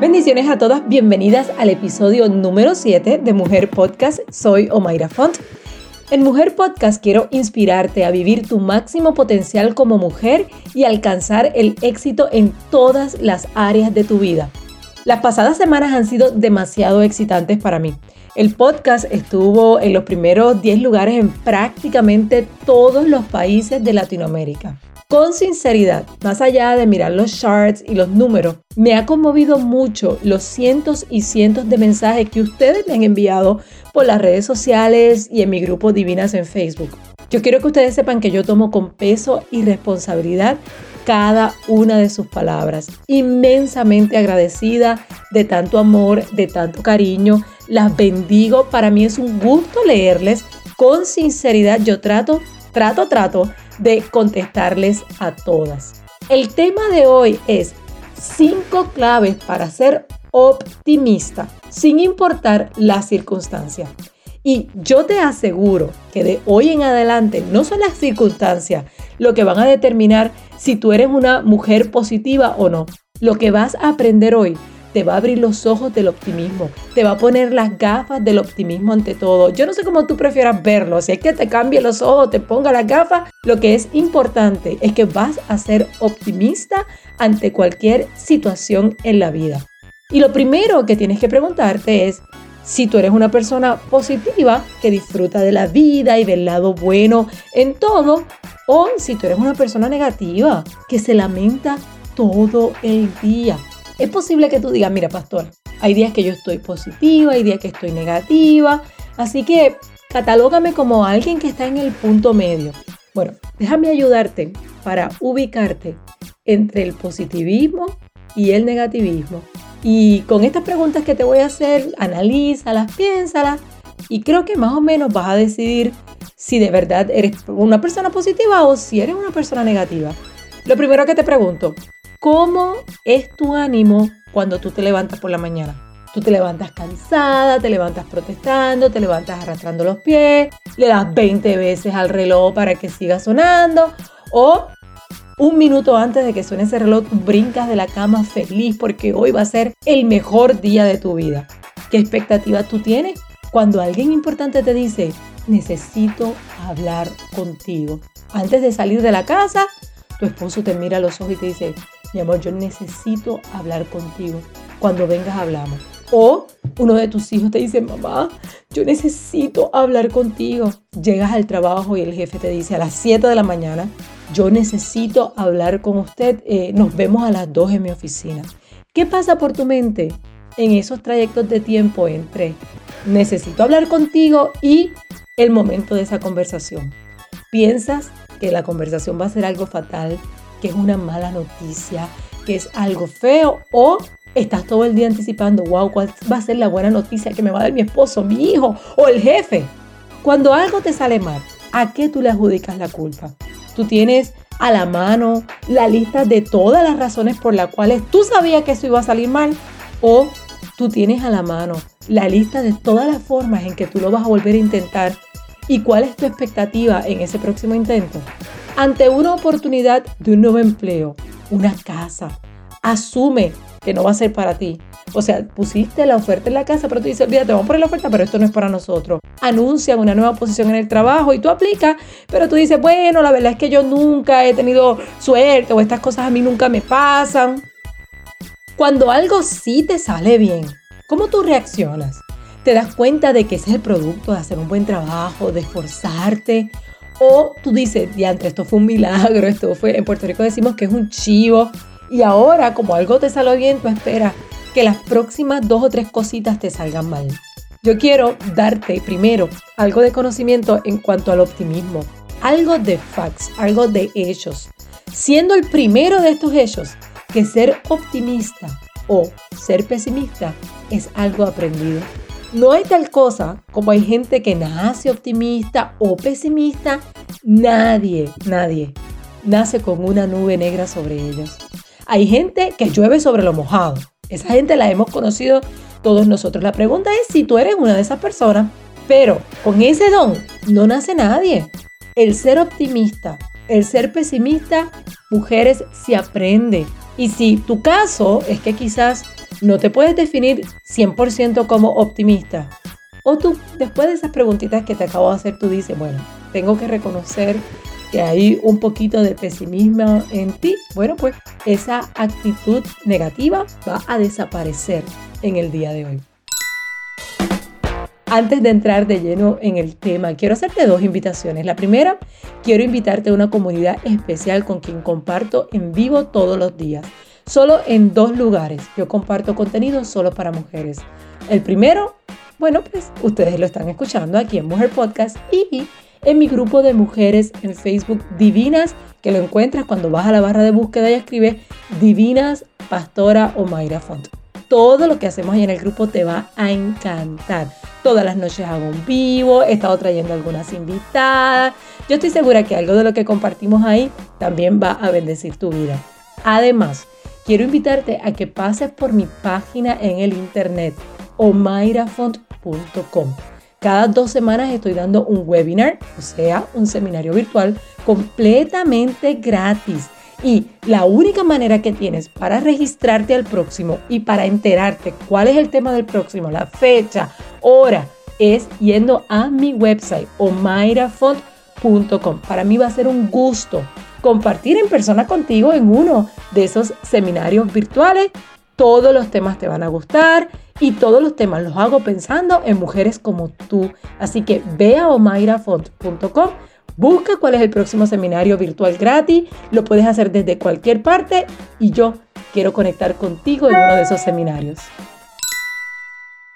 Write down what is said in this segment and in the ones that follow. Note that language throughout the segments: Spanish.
Bendiciones a todas, bienvenidas al episodio número 7 de Mujer Podcast. Soy Omaira Font. En Mujer Podcast quiero inspirarte a vivir tu máximo potencial como mujer y alcanzar el éxito en todas las áreas de tu vida. Las pasadas semanas han sido demasiado excitantes para mí. El podcast estuvo en los primeros 10 lugares en prácticamente todos los países de Latinoamérica. Con sinceridad, más allá de mirar los charts y los números, me ha conmovido mucho los cientos y cientos de mensajes que ustedes me han enviado por las redes sociales y en mi grupo Divinas en Facebook. Yo quiero que ustedes sepan que yo tomo con peso y responsabilidad cada una de sus palabras. Inmensamente agradecida de tanto amor, de tanto cariño. Las bendigo. Para mí es un gusto leerles. Con sinceridad yo trato, trato, trato de contestarles a todas. El tema de hoy es cinco claves para ser optimista sin importar la circunstancia. Y yo te aseguro que de hoy en adelante no son las circunstancias lo que van a determinar si tú eres una mujer positiva o no. Lo que vas a aprender hoy te va a abrir los ojos del optimismo, te va a poner las gafas del optimismo ante todo. Yo no sé cómo tú prefieras verlo, si es que te cambie los ojos, te ponga las gafas, lo que es importante es que vas a ser optimista ante cualquier situación en la vida. Y lo primero que tienes que preguntarte es, si tú eres una persona positiva que disfruta de la vida y del lado bueno en todo, o si tú eres una persona negativa que se lamenta todo el día. Es posible que tú digas, mira pastor, hay días que yo estoy positiva, hay días que estoy negativa, así que catalógame como alguien que está en el punto medio. Bueno, déjame ayudarte para ubicarte entre el positivismo y el negativismo y con estas preguntas que te voy a hacer, analízalas, piénsalas y creo que más o menos vas a decidir si de verdad eres una persona positiva o si eres una persona negativa. Lo primero que te pregunto, ¿cómo es tu ánimo cuando tú te levantas por la mañana? Tú te levantas cansada, te levantas protestando, te levantas arrastrando los pies, le das 20 veces al reloj para que siga sonando o un minuto antes de que suene ese reloj, brincas de la cama feliz porque hoy va a ser el mejor día de tu vida. ¿Qué expectativa tú tienes cuando alguien importante te dice, necesito hablar contigo? Antes de salir de la casa, tu esposo te mira a los ojos y te dice, mi amor, yo necesito hablar contigo. Cuando vengas hablamos. O uno de tus hijos te dice, mamá, yo necesito hablar contigo. Llegas al trabajo y el jefe te dice a las 7 de la mañana, yo necesito hablar con usted, eh, nos vemos a las 2 en mi oficina. ¿Qué pasa por tu mente en esos trayectos de tiempo entre necesito hablar contigo y el momento de esa conversación? ¿Piensas que la conversación va a ser algo fatal, que es una mala noticia, que es algo feo o estás todo el día anticipando, wow, cuál va a ser la buena noticia que me va a dar mi esposo, mi hijo o el jefe? Cuando algo te sale mal, ¿a qué tú le adjudicas la culpa? Tú tienes a la mano la lista de todas las razones por las cuales tú sabías que eso iba a salir mal o tú tienes a la mano la lista de todas las formas en que tú lo vas a volver a intentar y cuál es tu expectativa en ese próximo intento. Ante una oportunidad de un nuevo empleo, una casa, asume que no va a ser para ti. O sea, pusiste la oferta en la casa, pero tú dices, olvídate, vamos a poner la oferta, pero esto no es para nosotros. Anuncian una nueva posición en el trabajo y tú aplicas, pero tú dices, bueno, la verdad es que yo nunca he tenido suerte o estas cosas a mí nunca me pasan. Cuando algo sí te sale bien, ¿cómo tú reaccionas? ¿Te das cuenta de que ese es el producto de hacer un buen trabajo, de esforzarte? O tú dices, diantre, esto fue un milagro, esto fue, en Puerto Rico decimos que es un chivo, y ahora, como algo te salió bien, tú esperas que las próximas dos o tres cositas te salgan mal. Yo quiero darte primero algo de conocimiento en cuanto al optimismo, algo de facts, algo de hechos. Siendo el primero de estos hechos que ser optimista o ser pesimista es algo aprendido. No hay tal cosa como hay gente que nace optimista o pesimista. Nadie, nadie nace con una nube negra sobre ellos. Hay gente que llueve sobre lo mojado. Esa gente la hemos conocido todos nosotros. La pregunta es si tú eres una de esas personas. Pero con ese don no nace nadie. El ser optimista, el ser pesimista, mujeres, se aprende. Y si tu caso es que quizás no te puedes definir 100% como optimista. O tú, después de esas preguntitas que te acabo de hacer, tú dices, bueno, tengo que reconocer que hay un poquito de pesimismo en ti. Bueno, pues esa actitud negativa va a desaparecer en el día de hoy. Antes de entrar de lleno en el tema, quiero hacerte dos invitaciones. La primera, quiero invitarte a una comunidad especial con quien comparto en vivo todos los días. Solo en dos lugares. Yo comparto contenido solo para mujeres. El primero, bueno, pues ustedes lo están escuchando aquí en Mujer Podcast y en mi grupo de mujeres en Facebook Divinas, que lo encuentras cuando vas a la barra de búsqueda y escribes Divinas Pastora o Mayra Font todo lo que hacemos ahí en el grupo te va a encantar. Todas las noches hago un vivo, he estado trayendo algunas invitadas. Yo estoy segura que algo de lo que compartimos ahí también va a bendecir tu vida. Además, quiero invitarte a que pases por mi página en el internet omairafont.com. Cada dos semanas estoy dando un webinar, o sea, un seminario virtual completamente gratis y la única manera que tienes para registrarte al próximo y para enterarte cuál es el tema del próximo, la fecha, hora, es yendo a mi website omairafont.com. Para mí va a ser un gusto compartir en persona contigo en uno de esos seminarios virtuales. Todos los temas te van a gustar y todos los temas los hago pensando en mujeres como tú. Así que ve a omairafont.com Busca cuál es el próximo seminario virtual gratis, lo puedes hacer desde cualquier parte y yo quiero conectar contigo en uno de esos seminarios.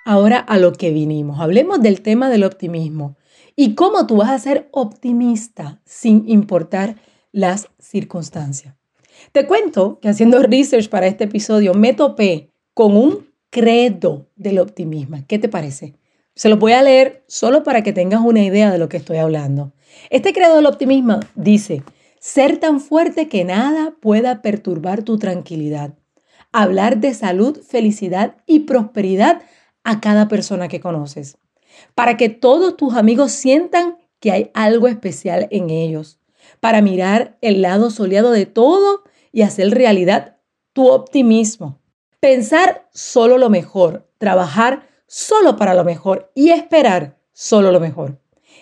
Ahora a lo que vinimos, hablemos del tema del optimismo y cómo tú vas a ser optimista sin importar las circunstancias. Te cuento que haciendo research para este episodio me topé con un credo del optimismo. ¿Qué te parece? Se los voy a leer solo para que tengas una idea de lo que estoy hablando. Este credo del optimismo dice, ser tan fuerte que nada pueda perturbar tu tranquilidad. Hablar de salud, felicidad y prosperidad a cada persona que conoces. Para que todos tus amigos sientan que hay algo especial en ellos. Para mirar el lado soleado de todo y hacer realidad tu optimismo. Pensar solo lo mejor. Trabajar solo para lo mejor y esperar solo lo mejor.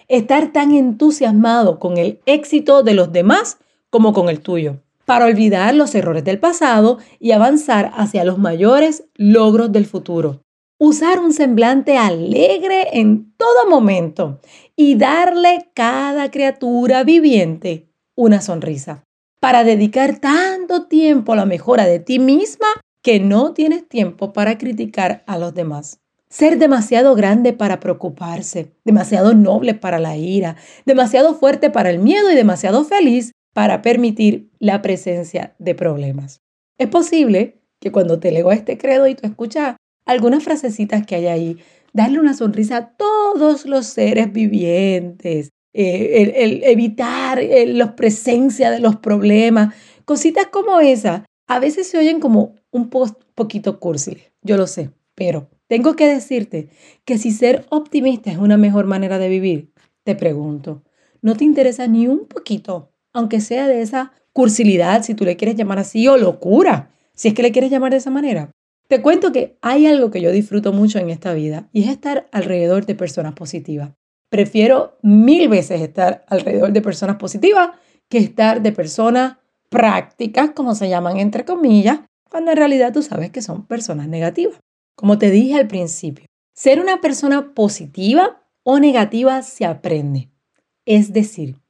Estar tan entusiasmado con el éxito de los demás como con el tuyo, para olvidar los errores del pasado y avanzar hacia los mayores logros del futuro. Usar un semblante alegre en todo momento y darle cada criatura viviente una sonrisa. Para dedicar tanto tiempo a la mejora de ti misma que no tienes tiempo para criticar a los demás ser demasiado grande para preocuparse, demasiado noble para la ira, demasiado fuerte para el miedo y demasiado feliz para permitir la presencia de problemas. Es posible que cuando te leo este credo y tú escuchas algunas frasecitas que hay ahí, darle una sonrisa a todos los seres vivientes, eh, el, evitar eh, la presencia de los problemas, cositas como esa, a veces se oyen como un poquito cursi, yo lo sé, pero tengo que decirte que si ser optimista es una mejor manera de vivir, te pregunto, ¿no te interesa ni un poquito, aunque sea de esa cursilidad, si tú le quieres llamar así, o locura, si es que le quieres llamar de esa manera? Te cuento que hay algo que yo disfruto mucho en esta vida y es estar alrededor de personas positivas. Prefiero mil veces estar alrededor de personas positivas que estar de personas prácticas, como se llaman entre comillas, cuando en realidad tú sabes que son personas negativas. Como te dije al principio, ser una persona positiva o negativa se aprende. Es decir,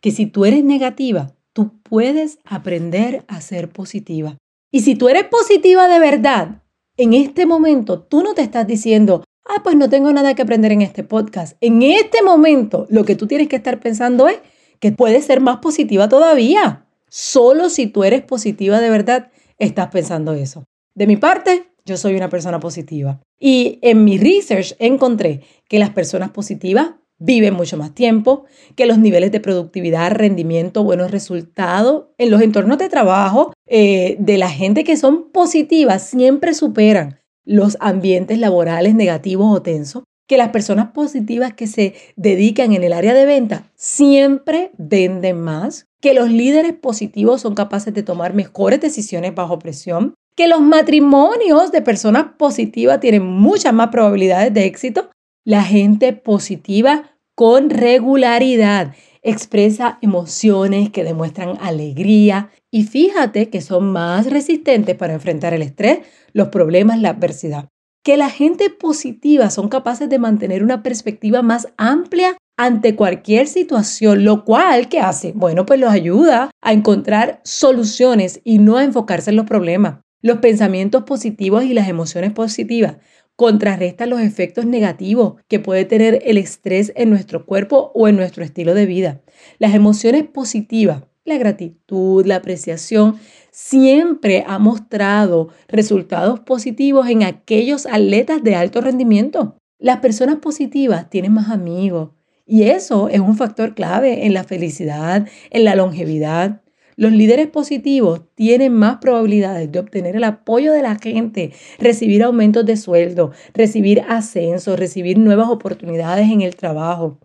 que si tú eres negativa, tú puedes aprender a ser positiva. Y si tú eres positiva de verdad, en este momento tú no te estás diciendo, ah, pues no tengo nada que aprender en este podcast. En este momento lo que tú tienes que estar pensando es que puedes ser más positiva todavía. Solo si tú eres positiva de verdad, estás pensando eso. De mi parte, yo soy una persona positiva. Y en mi research encontré que las personas positivas viven mucho más tiempo, que los niveles de productividad, rendimiento, buenos resultados en los entornos de trabajo eh, de la gente que son positivas siempre superan los ambientes laborales negativos o tensos, que las personas positivas que se dedican en el área de venta siempre venden más, que los líderes positivos son capaces de tomar mejores decisiones bajo presión, que los matrimonios de personas positivas tienen muchas más probabilidades de éxito. La gente positiva con regularidad expresa emociones que demuestran alegría y fíjate que son más resistentes para enfrentar el estrés, los problemas, la adversidad. Que la gente positiva son capaces de mantener una perspectiva más amplia ante cualquier situación, lo cual, ¿qué hace? Bueno, pues los ayuda a encontrar soluciones y no a enfocarse en los problemas. Los pensamientos positivos y las emociones positivas contrarrestan los efectos negativos que puede tener el estrés en nuestro cuerpo o en nuestro estilo de vida. Las emociones positivas, la gratitud, la apreciación, siempre ha mostrado resultados positivos en aquellos atletas de alto rendimiento. Las personas positivas tienen más amigos y eso es un factor clave en la felicidad, en la longevidad. Los líderes positivos tienen más probabilidades de obtener el apoyo de la gente, recibir aumentos de sueldo, recibir ascensos, recibir nuevas oportunidades en el trabajo.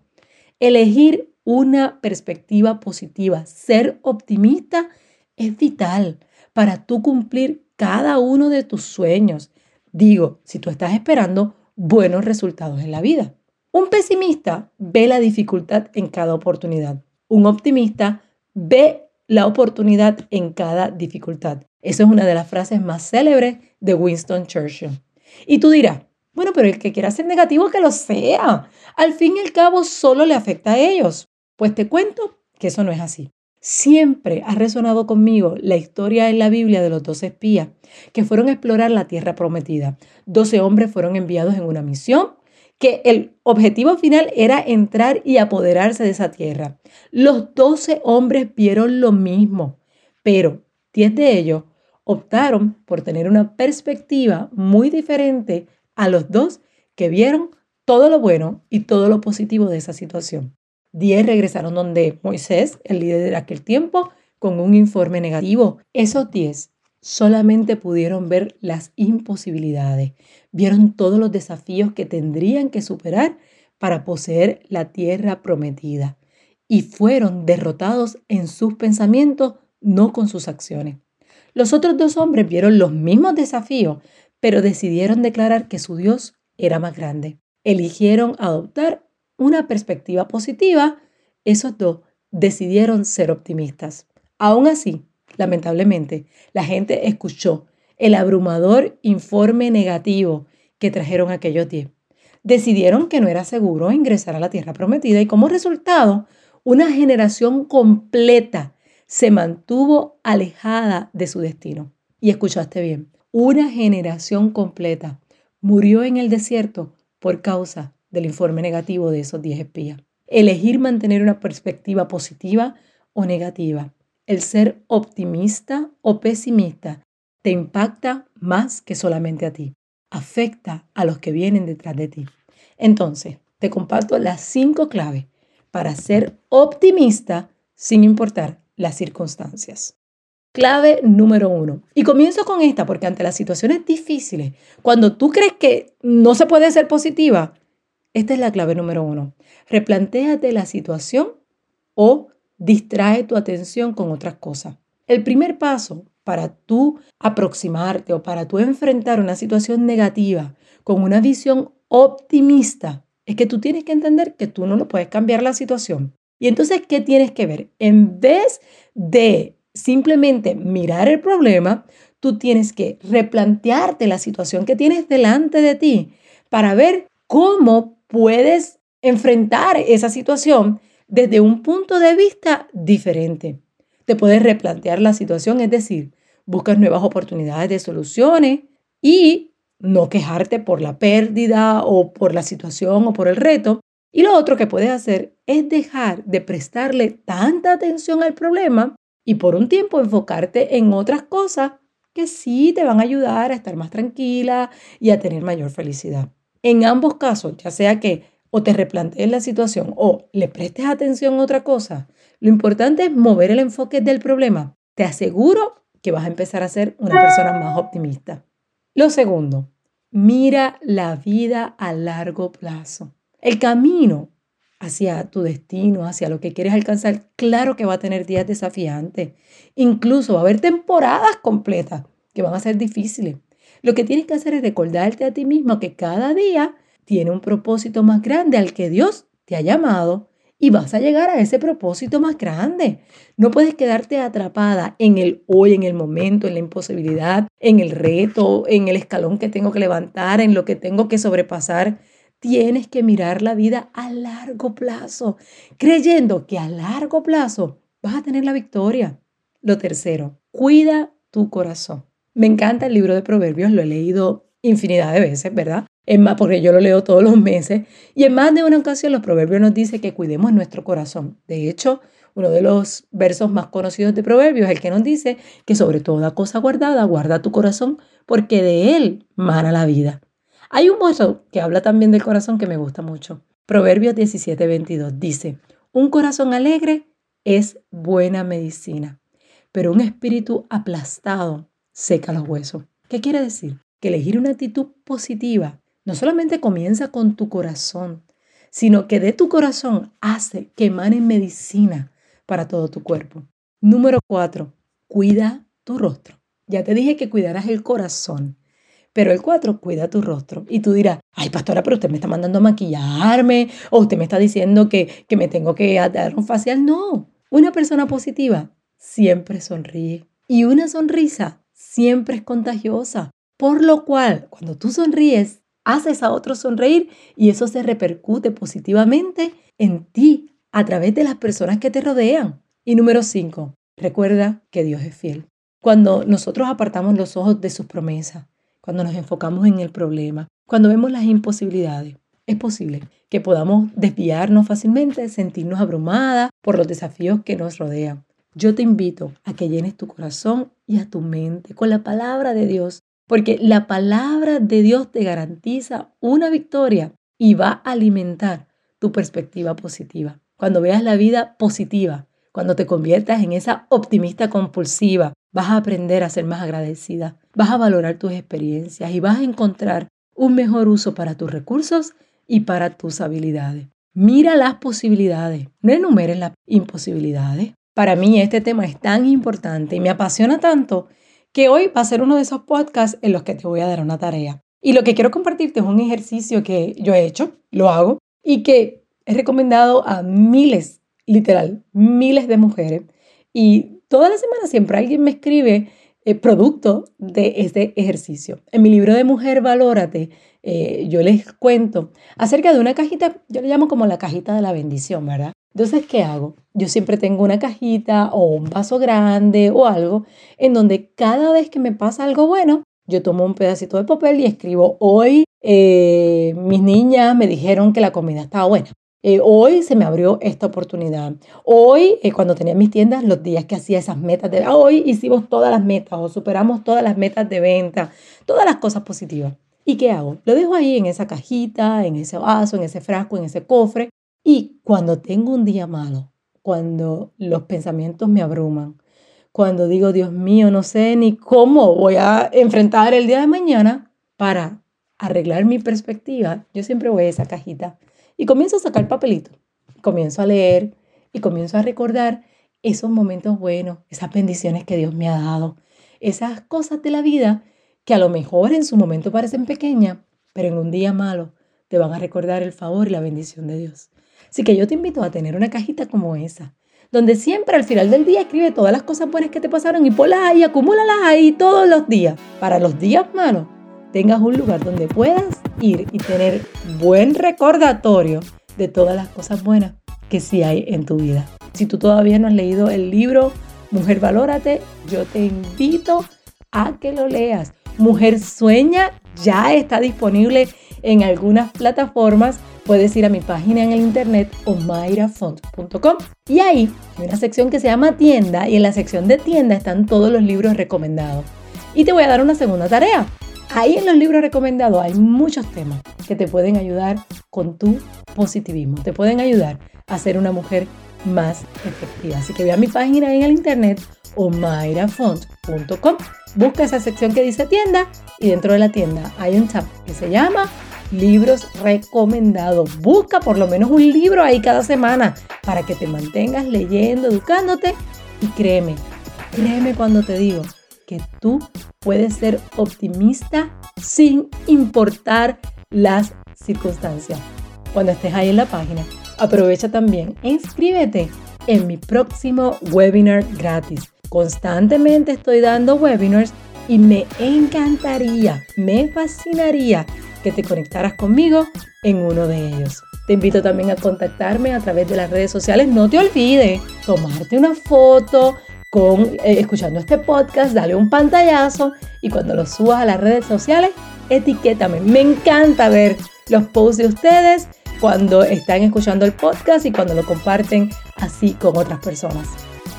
Elegir una perspectiva positiva, ser optimista es vital para tú cumplir cada uno de tus sueños. Digo, si tú estás esperando buenos resultados en la vida. Un pesimista ve la dificultad en cada oportunidad. Un optimista ve la oportunidad en cada dificultad. Esa es una de las frases más célebres de Winston Churchill. Y tú dirás, bueno, pero el que quiera ser negativo, que lo sea. Al fin y al cabo, solo le afecta a ellos. Pues te cuento que eso no es así. Siempre ha resonado conmigo la historia en la Biblia de los dos espías que fueron a explorar la tierra prometida. Doce hombres fueron enviados en una misión que el objetivo final era entrar y apoderarse de esa tierra. Los doce hombres vieron lo mismo, pero diez de ellos optaron por tener una perspectiva muy diferente a los dos que vieron todo lo bueno y todo lo positivo de esa situación. Diez regresaron donde Moisés, el líder de aquel tiempo, con un informe negativo. Esos diez solamente pudieron ver las imposibilidades, vieron todos los desafíos que tendrían que superar para poseer la tierra prometida y fueron derrotados en sus pensamientos, no con sus acciones. Los otros dos hombres vieron los mismos desafíos, pero decidieron declarar que su Dios era más grande. Eligieron adoptar una perspectiva positiva. Esos dos decidieron ser optimistas. Aún así, lamentablemente, la gente escuchó el abrumador informe negativo que trajeron aquellos diez. Decidieron que no era seguro ingresar a la tierra prometida y como resultado, una generación completa se mantuvo alejada de su destino. Y escuchaste bien, una generación completa murió en el desierto por causa del informe negativo de esos diez espías. Elegir mantener una perspectiva positiva o negativa el ser optimista o pesimista te impacta más que solamente a ti. Afecta a los que vienen detrás de ti. Entonces, te comparto las cinco claves para ser optimista sin importar las circunstancias. Clave número uno. Y comienzo con esta porque ante las situaciones difíciles, cuando tú crees que no se puede ser positiva, esta es la clave número uno. Replantéate la situación o distrae tu atención con otras cosas. El primer paso para tú aproximarte o para tú enfrentar una situación negativa con una visión optimista es que tú tienes que entender que tú no lo puedes cambiar la situación. Y entonces, ¿qué tienes que ver? En vez de simplemente mirar el problema, tú tienes que replantearte la situación que tienes delante de ti para ver cómo puedes enfrentar esa situación desde un punto de vista diferente. Te puedes replantear la situación, es decir, buscas nuevas oportunidades de soluciones y no quejarte por la pérdida o por la situación o por el reto. Y lo otro que puedes hacer es dejar de prestarle tanta atención al problema y por un tiempo enfocarte en otras cosas que sí te van a ayudar a estar más tranquila y a tener mayor felicidad. En ambos casos, ya sea que o te replantees la situación o le prestes atención a otra cosa, lo importante es mover el enfoque del problema. Te aseguro que vas a empezar a ser una persona más optimista. Lo segundo, mira la vida a largo plazo. El camino hacia tu destino, hacia lo que quieres alcanzar, claro que va a tener días desafiantes. Incluso va a haber temporadas completas que van a ser difíciles. Lo que tienes que hacer es recordarte a ti mismo que cada día tiene un propósito más grande al que Dios te ha llamado y vas a llegar a ese propósito más grande. No puedes quedarte atrapada en el hoy, en el momento, en la imposibilidad, en el reto, en el escalón que tengo que levantar, en lo que tengo que sobrepasar. Tienes que mirar la vida a largo plazo, creyendo que a largo plazo vas a tener la victoria. Lo tercero, cuida tu corazón. Me encanta el libro de Proverbios, lo he leído infinidad de veces, ¿verdad? Es más, porque yo lo leo todos los meses. Y en más de una ocasión los proverbios nos dice que cuidemos nuestro corazón. De hecho, uno de los versos más conocidos de proverbios es el que nos dice que sobre toda cosa guardada, guarda tu corazón, porque de él mana la vida. Hay un verso que habla también del corazón que me gusta mucho. Proverbios 17, 22 dice, un corazón alegre es buena medicina, pero un espíritu aplastado seca los huesos. ¿Qué quiere decir? Que elegir una actitud positiva no solamente comienza con tu corazón, sino que de tu corazón hace que emane medicina para todo tu cuerpo. Número cuatro, cuida tu rostro. Ya te dije que cuidarás el corazón, pero el cuatro, cuida tu rostro. Y tú dirás, ay pastora, pero usted me está mandando a maquillarme o usted me está diciendo que, que me tengo que dar un facial. No, una persona positiva siempre sonríe y una sonrisa siempre es contagiosa. Por lo cual, cuando tú sonríes, haces a otros sonreír y eso se repercute positivamente en ti a través de las personas que te rodean. Y número cinco, recuerda que Dios es fiel. Cuando nosotros apartamos los ojos de sus promesas, cuando nos enfocamos en el problema, cuando vemos las imposibilidades, es posible que podamos desviarnos fácilmente, sentirnos abrumadas por los desafíos que nos rodean. Yo te invito a que llenes tu corazón y a tu mente con la palabra de Dios porque la palabra de Dios te garantiza una victoria y va a alimentar tu perspectiva positiva. Cuando veas la vida positiva, cuando te conviertas en esa optimista compulsiva, vas a aprender a ser más agradecida, vas a valorar tus experiencias y vas a encontrar un mejor uso para tus recursos y para tus habilidades. Mira las posibilidades, no enumeres las imposibilidades. Para mí este tema es tan importante y me apasiona tanto que hoy va a ser uno de esos podcasts en los que te voy a dar una tarea. Y lo que quiero compartirte es un ejercicio que yo he hecho, lo hago, y que he recomendado a miles, literal, miles de mujeres. Y toda la semana siempre alguien me escribe eh, producto de este ejercicio. En mi libro de Mujer Valórate, eh, yo les cuento acerca de una cajita, yo le llamo como la cajita de la bendición, ¿verdad? Entonces, ¿qué hago? Yo siempre tengo una cajita o un vaso grande o algo en donde cada vez que me pasa algo bueno, yo tomo un pedacito de papel y escribo, hoy eh, mis niñas me dijeron que la comida estaba buena. Eh, hoy se me abrió esta oportunidad. Hoy, eh, cuando tenía mis tiendas, los días que hacía esas metas de... Hoy hicimos todas las metas o superamos todas las metas de venta, todas las cosas positivas. ¿Y qué hago? Lo dejo ahí en esa cajita, en ese vaso, en ese frasco, en ese cofre y cuando tengo un día malo, cuando los pensamientos me abruman, cuando digo, Dios mío, no sé ni cómo voy a enfrentar el día de mañana para arreglar mi perspectiva, yo siempre voy a esa cajita y comienzo a sacar papelito, comienzo a leer y comienzo a recordar esos momentos buenos, esas bendiciones que Dios me ha dado, esas cosas de la vida que a lo mejor en su momento parecen pequeñas, pero en un día malo te van a recordar el favor y la bendición de Dios. Así que yo te invito a tener una cajita como esa, donde siempre al final del día escribe todas las cosas buenas que te pasaron y ponlas ahí, acumúlalas ahí todos los días. Para los días malos, tengas un lugar donde puedas ir y tener buen recordatorio de todas las cosas buenas que sí hay en tu vida. Si tú todavía no has leído el libro Mujer Valórate, yo te invito a que lo leas. Mujer Sueña ya está disponible en algunas plataformas puedes ir a mi página en el internet omairafont.com y ahí hay una sección que se llama tienda y en la sección de tienda están todos los libros recomendados. Y te voy a dar una segunda tarea. Ahí en los libros recomendados hay muchos temas que te pueden ayudar con tu positivismo, te pueden ayudar a ser una mujer más efectiva. Así que ve a mi página en el internet omairafont.com, busca esa sección que dice tienda y dentro de la tienda hay un tab que se llama libros recomendados. Busca por lo menos un libro ahí cada semana para que te mantengas leyendo, educándote y créeme, créeme cuando te digo que tú puedes ser optimista sin importar las circunstancias. Cuando estés ahí en la página, aprovecha también e inscríbete en mi próximo webinar gratis. Constantemente estoy dando webinars y me encantaría, me fascinaría que te conectaras conmigo en uno de ellos. Te invito también a contactarme a través de las redes sociales. No te olvides tomarte una foto con eh, escuchando este podcast, dale un pantallazo y cuando lo subas a las redes sociales, etiquétame. Me encanta ver los posts de ustedes cuando están escuchando el podcast y cuando lo comparten así con otras personas.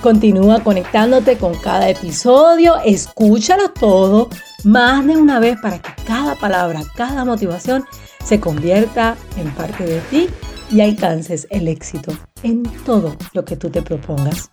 Continúa conectándote con cada episodio, escúchalo todo más de una vez para que cada palabra, cada motivación se convierta en parte de ti y alcances el éxito en todo lo que tú te propongas.